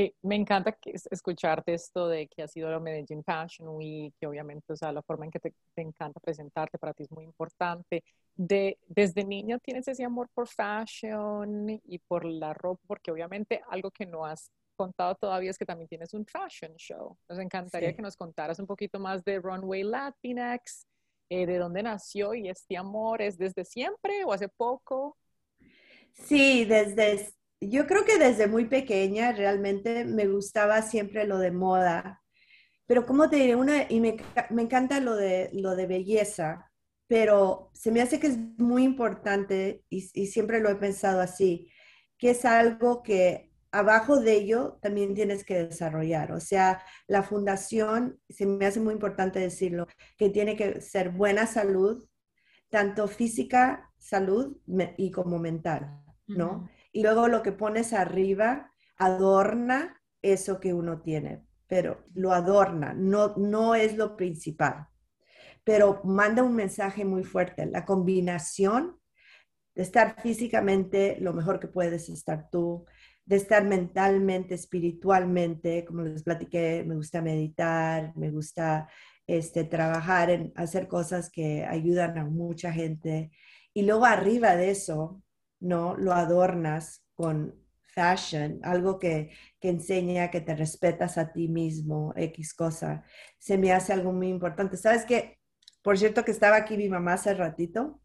Eh, me encanta escucharte esto de que ha sido la Medellín Fashion Week, que obviamente, o sea, la forma en que te, encanta presentarte para ti es muy importante. De, desde niña tienes ese amor por fashion y por la ropa, porque obviamente algo que no has contado todavía es que también tienes un fashion show. Nos encantaría que nos contaras un poquito más de Runway Latinx, eh, de dónde nació y este amor, ¿es desde siempre o hace poco? Sí, desde yo creo que desde muy pequeña realmente me gustaba siempre lo de moda, pero como te diré, una, y me, encanta lo de, lo de belleza, pero se me hace que es muy importante, y, siempre lo he pensado así, que es algo que abajo de ello también tienes que desarrollar. O sea, la fundación, se me hace muy importante decirlo, que tiene que ser buena salud, tanto física, salud y como mental, ¿no? Y luego lo que pones arriba adorna eso que uno tiene, pero lo adorna, no, no es lo principal, pero manda un mensaje muy fuerte. La combinación de estar físicamente lo mejor que puedes estar tú, de estar mentalmente, espiritualmente, como les platiqué, me gusta meditar, me gusta este, trabajar en hacer cosas que ayudan a mucha gente. Y luego arriba de eso, ¿no? Lo adornas con fashion, algo que, que, enseña que te respetas a ti mismo, X cosa, se me hace algo muy importante. ¿Sabes qué? Por cierto que estaba aquí mi mamá hace ratito,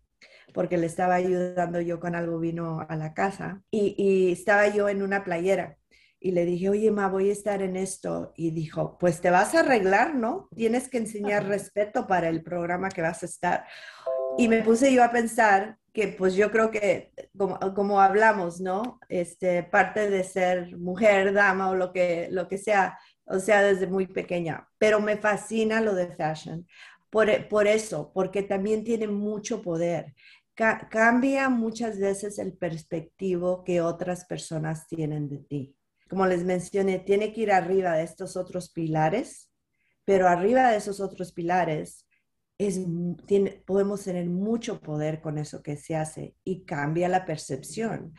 porque le estaba ayudando yo con algo, vino a la casa, y, y estaba yo en una playera. Y le dije, oye, ma, voy a estar en esto. Y dijo, pues te vas a arreglar, ¿no? Tienes que enseñar respeto para el programa que vas a estar. Y me puse yo a pensar que pues yo creo que como, como, hablamos, ¿no? Este, parte de ser mujer, dama o lo que, lo que sea, o sea, desde muy pequeña, pero me fascina lo de fashion. Por, por eso, porque también tiene mucho poder. cambia muchas veces el perspectivo que otras personas tienen de ti. Como les mencioné, tiene que ir arriba de estos otros pilares, pero arriba de esos otros pilares tiene, podemos tener mucho poder con eso que se hace y cambia la percepción.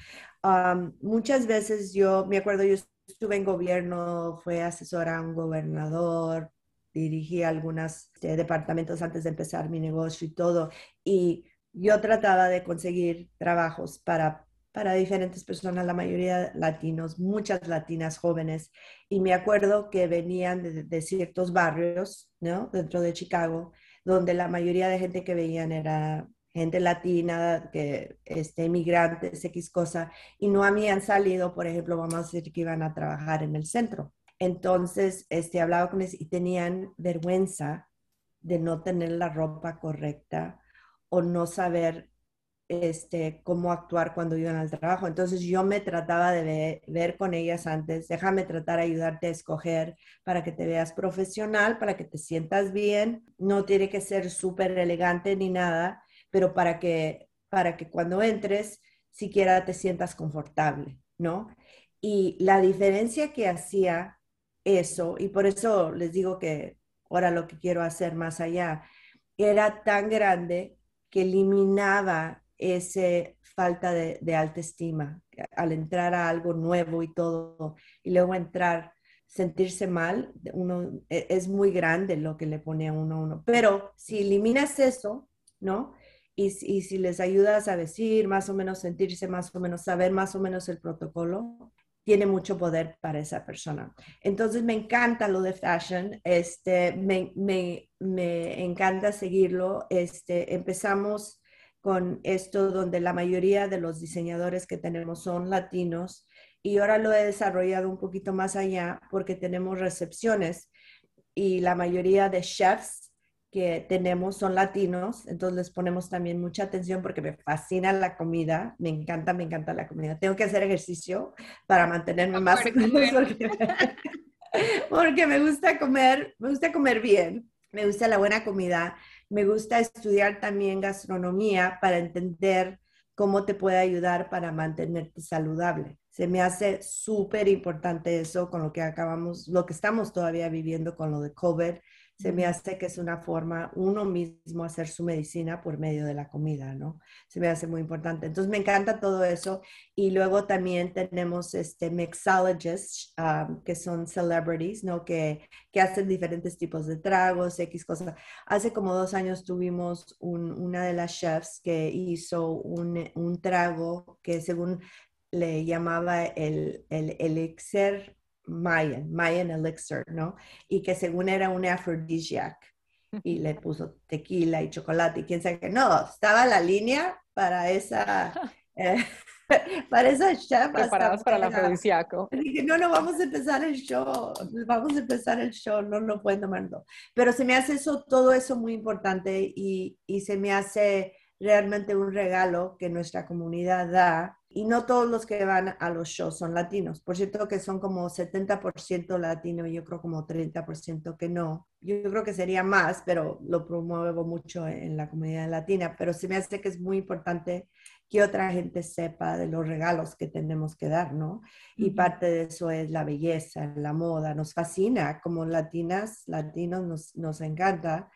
muchas veces yo, me acuerdo, yo estuve en gobierno, fue asesora a un gobernador, dirigí algunos este, departamentos antes de empezar mi negocio y todo, y yo trataba de conseguir trabajos para, para diferentes personas, la mayoría latinos, muchas latinas jóvenes, y me acuerdo que venían de, de ciertos barrios, ¿no? Dentro de Chicago, donde la mayoría de gente que veían era gente latina, que este, inmigrantes, X cosa, y no habían salido, por ejemplo, vamos a decir que iban a trabajar en el centro. Entonces, este, hablaba con ellos y tenían vergüenza de no tener la ropa correcta o no saber este, cómo actuar cuando iban al trabajo. Entonces yo me trataba de ver, con ellas antes, déjame tratar de ayudarte a escoger para que te veas profesional, para que te sientas bien. No tiene que ser súper elegante ni nada, pero para que, para que cuando entres siquiera te sientas confortable, ¿no? Y la diferencia que hacía eso, y por eso les digo que ahora lo que quiero hacer más allá, era tan grande que eliminaba esa falta de, de autoestima al entrar a algo nuevo y todo, y luego entrar sentirse mal, uno e, es muy grande lo que le pone a uno a uno. Pero si eliminas eso, ¿no? y, si les ayudas a decir más o menos, sentirse más o menos, saber más o menos el protocolo, tiene mucho poder para esa persona. Entonces me encanta lo de fashion, este, me, me, me encanta seguirlo. Este, empezamos con esto donde la mayoría de los diseñadores que tenemos son latinos y ahora lo he desarrollado un poquito más allá porque tenemos recepciones y la mayoría de chefs que tenemos son latinos, entonces les ponemos también mucha atención porque me fascina la comida, me encanta, me encanta la comida. Tengo que hacer ejercicio para mantenerme más porque, porque me gusta comer, me gusta comer bien, me gusta la buena comida, me gusta estudiar también gastronomía para entender cómo te puede ayudar para mantenerte saludable. Se me hace súper importante eso con lo que acabamos, lo que estamos todavía viviendo con lo de COVID se me hace que es una forma uno mismo hacer su medicina por medio de la comida, ¿no? Se me hace muy importante. Entonces me encanta todo eso. Y luego también tenemos este mixologists, um, que son celebrities, ¿no? Que, que hacen diferentes tipos de tragos, X cosas. Hace como dos años tuvimos una de las chefs que hizo un, un trago que según le llamaba el, el elixir Mayan, Mayan Elixir, ¿no? Y que según era un aphrodisiac y le puso tequila y chocolate y quién sabe qué. No, estaba la línea para esa, eh, para esa chef. Preparados para el afrodisíaco. Dije, no, no, vamos a empezar el show, vamos a empezar el show, no lo pueden tomar. Pero se me hace eso, todo eso muy importante y, y se me hace realmente un regalo que nuestra comunidad da y no todos los que van a los shows son latinos. Por cierto que son como 70% latino y yo creo como 30% que no. Yo creo que sería más, pero lo promuevo mucho en la comunidad latina. Pero se me hace que es muy importante que otra gente sepa de los regalos que tenemos que dar, ¿no? Y parte de eso es la belleza, la moda. Nos fascina, como latinas, latinos nos, nos encanta.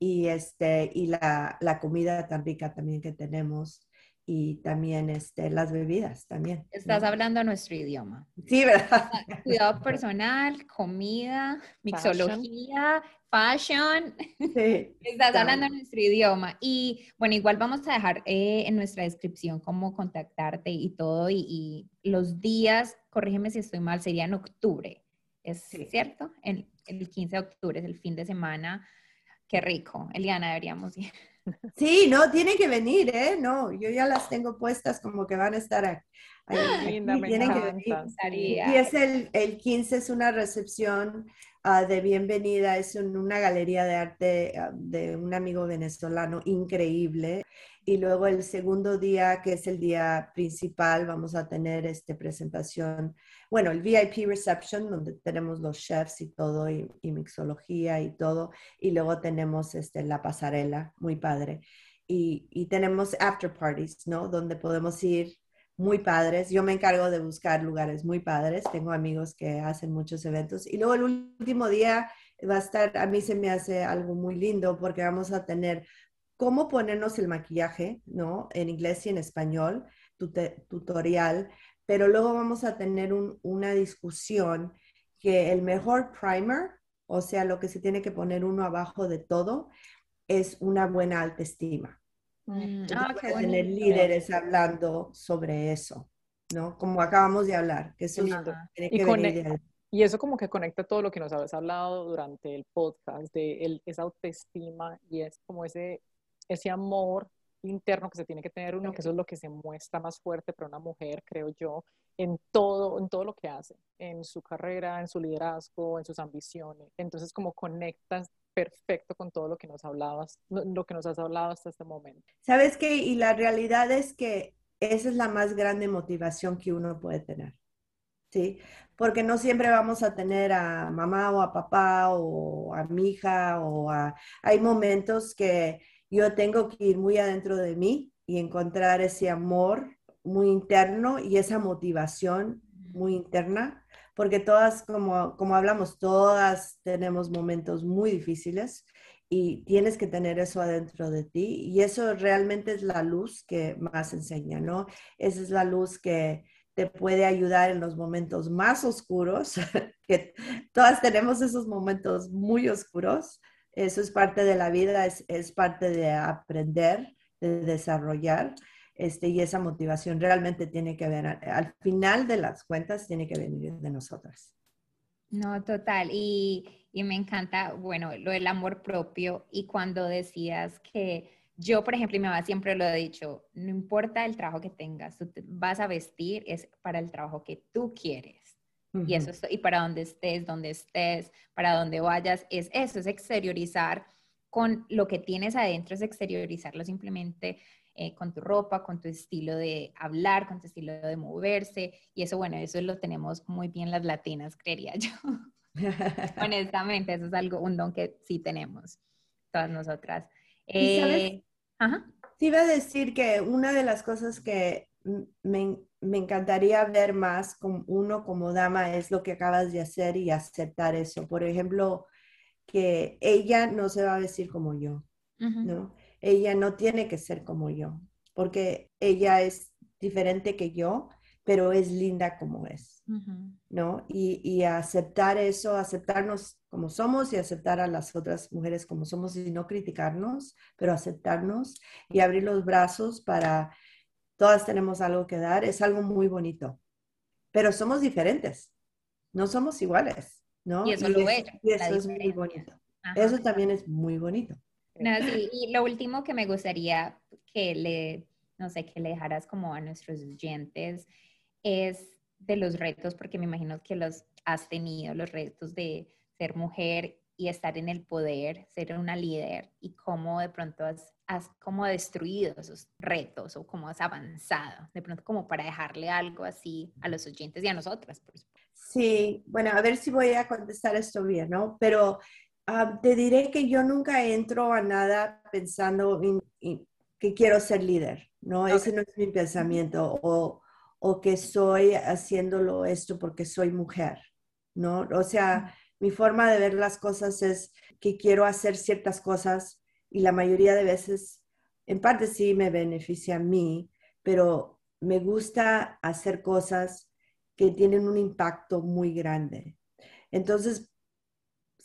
Y, este, y la, la comida tan rica también que tenemos y también este, las bebidas también. Estás hablando nuestro idioma. Sí, ¿verdad? Cuidado personal, comida, mixología, fashion. Sí, Estás hablando nuestro idioma. Y bueno, igual vamos a dejar eh, en nuestra descripción cómo contactarte y todo. Y, los días, corrígeme si estoy mal, sería en octubre. ¿Es cierto? El, el 15 de octubre es el fin de semana. Qué rico. Eliana, deberíamos ir. Sí, no, tiene que venir, ¿eh? No, yo ya las tengo puestas como que van a estar ahí. Linda, me tienen que venir. Y es el, el 15, es una recepción ah, de bienvenida, es una galería de arte ah, de un amigo venezolano increíble. Y luego el segundo día, que es el día principal, vamos a tener esta presentación, bueno, el VIP reception, donde tenemos los chefs y todo, y, mixología y todo. Y luego tenemos este, la pasarela, muy padre. Y, y tenemos after parties, ¿no? Donde podemos ir muy padres. Yo me encargo de buscar lugares muy padres. Tengo amigos que hacen muchos eventos. Y luego el último día va a estar, a mí se me hace algo muy lindo porque vamos a tener cómo ponernos el maquillaje, ¿no? En inglés y en español, tutorial, pero luego vamos a tener una discusión que el mejor primer, o sea, lo que se tiene que poner uno abajo de todo, es una buena autoestima. Mm, ah, tener líderes hablando sobre eso, ¿no? Como acabamos de hablar, que es lindo. y, eso como que conecta todo lo que nos habías hablado durante el podcast, de esa autoestima y es como ese, ese amor interno que se tiene que tener uno, que eso es lo que se muestra más fuerte para una mujer, creo yo, en todo, en todo lo que hace, en su carrera, en su liderazgo, en sus ambiciones. Entonces, como conectas perfecto con todo lo que nos hablabas, lo que nos has hablado hasta este momento. ¿Sabes qué? Y la realidad es que esa es la más grande motivación que uno puede tener. ¿Sí? Porque no siempre vamos a tener a mamá o a papá o a mi hija o a... Hay momentos que yo tengo que ir muy adentro de mí y encontrar ese amor muy interno y esa motivación muy interna, porque todas, como, como hablamos, todas tenemos momentos muy difíciles y tienes que tener eso adentro de ti y eso realmente es la luz que más enseña, ¿no? Esa es la luz que te puede ayudar en los momentos más oscuros, que todas tenemos esos momentos muy oscuros, eso es parte de la vida, es, es parte de aprender, de desarrollar. Este, y esa motivación realmente tiene que ver, al final de las cuentas, tiene que venir de nosotras. No, total. Y, y, me encanta, bueno, lo del amor propio y cuando decías que yo, por ejemplo, y mi mamá siempre lo he dicho, no importa el trabajo que tengas, tú vas a vestir, es para el trabajo que tú quieres. Y eso y para donde estés, donde estés, para donde vayas, es eso, es exteriorizar con lo que tienes adentro, es exteriorizarlo simplemente eh, con tu ropa, con tu estilo de hablar, con tu estilo de moverse. Y eso, bueno, eso lo tenemos muy bien las latinas, creería yo. Honestamente, eso es algo, un don que sí tenemos, todas nosotras. Eh, Ajá. Sí iba a decir que una de las cosas que me, me, encantaría ver más como uno como dama es lo que acabas de hacer y aceptar eso. Por ejemplo, que ella no se va a vestir como yo, ¿no? Ella no tiene que ser como yo, porque ella es diferente que yo, pero es linda como es, ¿no? Y, y, aceptar eso, aceptarnos como somos y aceptar a las otras mujeres como somos y no criticarnos, pero aceptarnos y abrir los brazos para todas tenemos algo que dar, es algo muy bonito. Pero somos diferentes, no somos iguales, ¿no? Y eso, lo es, y eso es muy bonito. Eso también es muy bonito. y lo último que me gustaría que le, no sé, que le dejaras como a nuestros oyentes es de los retos, porque me imagino que los has tenido, los retos de ser mujer y estar en el poder, ser una líder y cómo de pronto has, has como destruido esos retos o cómo has avanzado, de pronto como para dejarle algo así a los oyentes y a nosotras, por Sí, bueno, a ver si voy a contestar esto bien, ¿no? Pero ah, te diré que yo nunca entro a nada pensando que quiero ser líder, ¿no? Ese no es mi pensamiento o, o que soy haciéndolo esto porque soy mujer, ¿no? O sea mi forma de ver las cosas es que quiero hacer ciertas cosas y la mayoría de veces, en parte sí me beneficia a mí, pero me gusta hacer cosas que tienen un impacto muy grande. Entonces,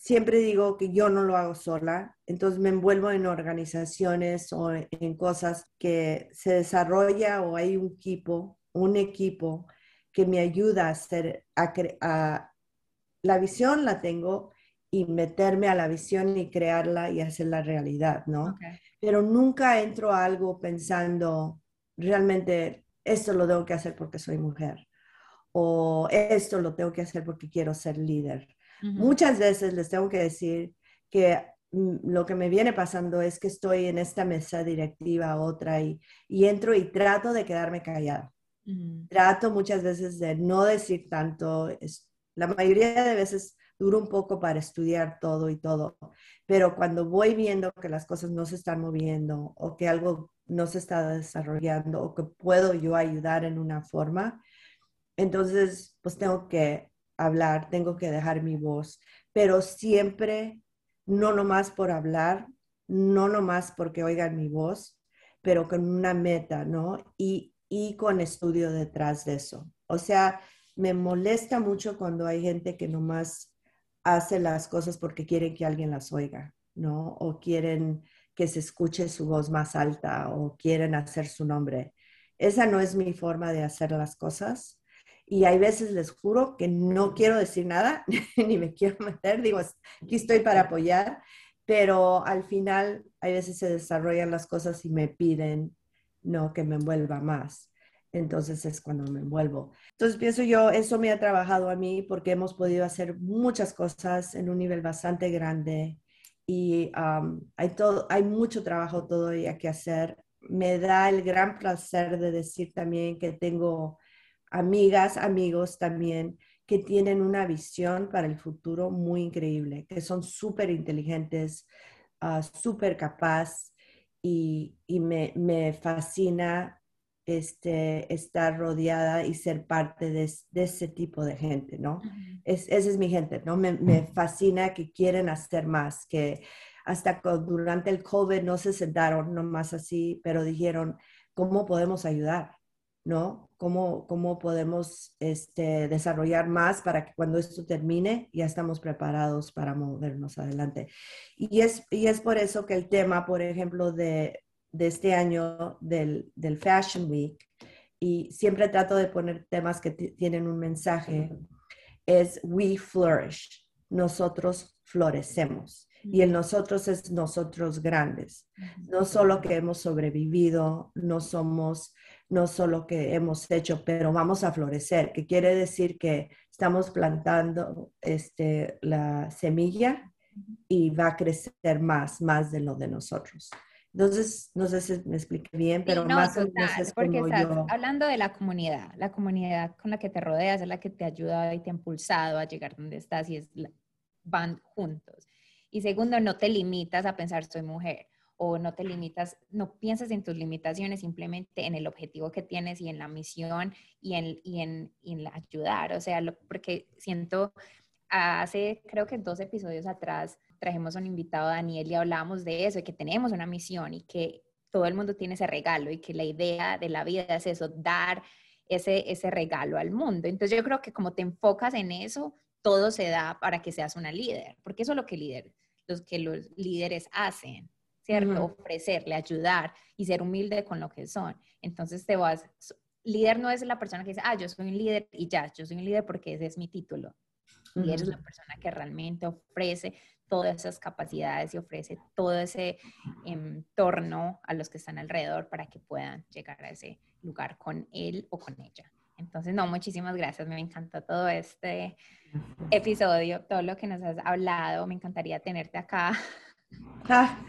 siempre digo que yo no lo hago sola, entonces me envuelvo en organizaciones o en cosas que se desarrolla o hay un equipo, un equipo que me ayuda a, hacer, a, a la visión la tengo y meterme a la visión y crearla y hacerla realidad, ¿no? Pero nunca entro a algo pensando, realmente, esto lo tengo que hacer porque soy mujer o esto lo tengo que hacer porque quiero ser líder. Muchas veces les tengo que decir que mm, lo que me viene pasando es que estoy en esta mesa directiva, otra, y, y entro y trato de quedarme callada. Trato muchas veces de no decir tanto, la mayoría de veces duro un poco para estudiar todo y todo, pero cuando voy viendo que las cosas no se están moviendo o que algo no se está desarrollando o que puedo yo ayudar en una forma, entonces pues tengo que hablar, tengo que dejar mi voz, pero siempre no nomás por hablar, no nomás porque oigan mi voz, pero con una meta, ¿no? Y, y con estudio detrás de eso. O sea, me molesta mucho cuando hay gente que nomás hace las cosas porque quieren que alguien las oiga, ¿no? O quieren que se escuche su voz más alta o quieren hacer su nombre. Esa no es mi forma de hacer las cosas. Y hay veces les juro que no quiero decir nada, ni me quiero meter, digo, aquí estoy para apoyar, pero al final hay veces se desarrollan las cosas y me piden no que me envuelva más. Entonces es cuando me envuelvo. Entonces pienso yo, eso me ha trabajado a mí porque hemos podido hacer muchas cosas en un nivel bastante grande y hay, todo, hay mucho trabajo todavía que hacer. Me da el gran placer de decir también que tengo amigas, amigos también que tienen una visión para el futuro muy increíble, que son súper inteligentes, uh, súper capaz y, y me, me, fascina este, estar rodeada y ser parte de, de ese tipo de gente, ¿no? es, esa es mi gente, ¿no? Me, me, fascina que quieren hacer más, que hasta durante el COVID no se sentaron nomás así, pero dijeron, ¿cómo podemos ayudar? ¿no? ¿Cómo, cómo podemos este, desarrollar más para que cuando esto termine ya estamos preparados para movernos adelante? Y es, y es por eso que el tema, por ejemplo, de, de este año del, del, Fashion Week, y siempre trato de poner temas que tienen un mensaje, es We Flourish, nosotros florecemos. Y el nosotros es nosotros grandes. No solo que hemos sobrevivido, no somos no solo que hemos hecho, pero vamos a florecer, que quiere decir que estamos plantando este, la semilla y va a crecer más, más de lo de nosotros. Entonces, no sé si me expliqué bien, pero más o menos es porque estás hablando de la comunidad, la comunidad con la que te rodeas es la que te ayuda y te ha impulsado a llegar donde estás y es van juntos. Y segundo, no te limitas a pensar soy mujer o no te limitas, no piensas en tus limitaciones, simplemente en el objetivo que tienes y en la misión y en, y en, en ayudar. O sea, porque siento, hace creo que dos episodios atrás trajimos a un invitado, Daniel, y hablábamos de eso, de que tenemos una misión y que todo el mundo tiene ese regalo y que la idea de la vida es eso, dar ese, ese regalo al mundo. Entonces yo creo que como te enfocas en eso, todo se da para que seas una líder, porque eso es lo que, líder, los, que los líderes hacen. ¿Cierto? Ofrecerle, ayudar y ser humilde con lo que son. Entonces te vas, líder no es la persona que dice, ah, yo soy un líder y ya, yo soy un líder porque ese es mi título. Y eres la persona que realmente ofrece todas esas capacidades y ofrece todo ese entorno a los que están alrededor para que puedan llegar a ese lugar con él o con ella. Entonces, no, muchísimas gracias. Me encantó todo este episodio, todo lo que nos has hablado. Me encantaría tenerte acá Ah,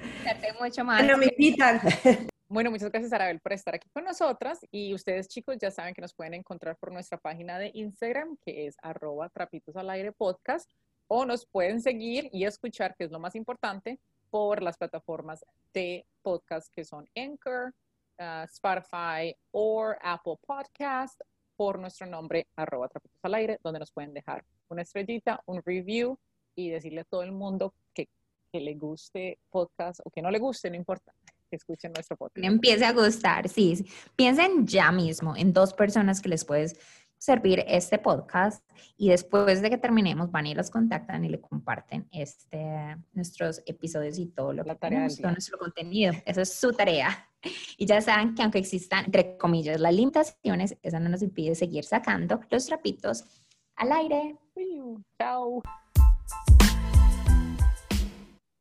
mucho más. Bueno, me invitan. Bueno, muchas gracias Arabel por estar aquí con nosotras y ustedes chicos ya saben que nos pueden encontrar por nuestra página de Instagram que es arroba trapitos al aire podcast o nos pueden seguir y escuchar, que es lo más importante, por las plataformas de podcast que son Anchor, uh, Spotify o Apple Podcast por nuestro nombre arroba trapitos al aire, donde nos pueden dejar una estrellita, un review y decirle a todo el mundo que que le guste podcast o que no le guste, no importa, que escuchen nuestro podcast. Empiece a gustar, sí. Piensen ya mismo en dos personas que les puedes servir este podcast y después de que terminemos van y los contactan y le comparten este, nuestros episodios y todo lo que tenemos, todo nuestro contenido. Eso es su tarea. Y ya saben que aunque existan, entre comillas, las limitaciones, eso no nos impide seguir sacando los trapitos al aire. Chao.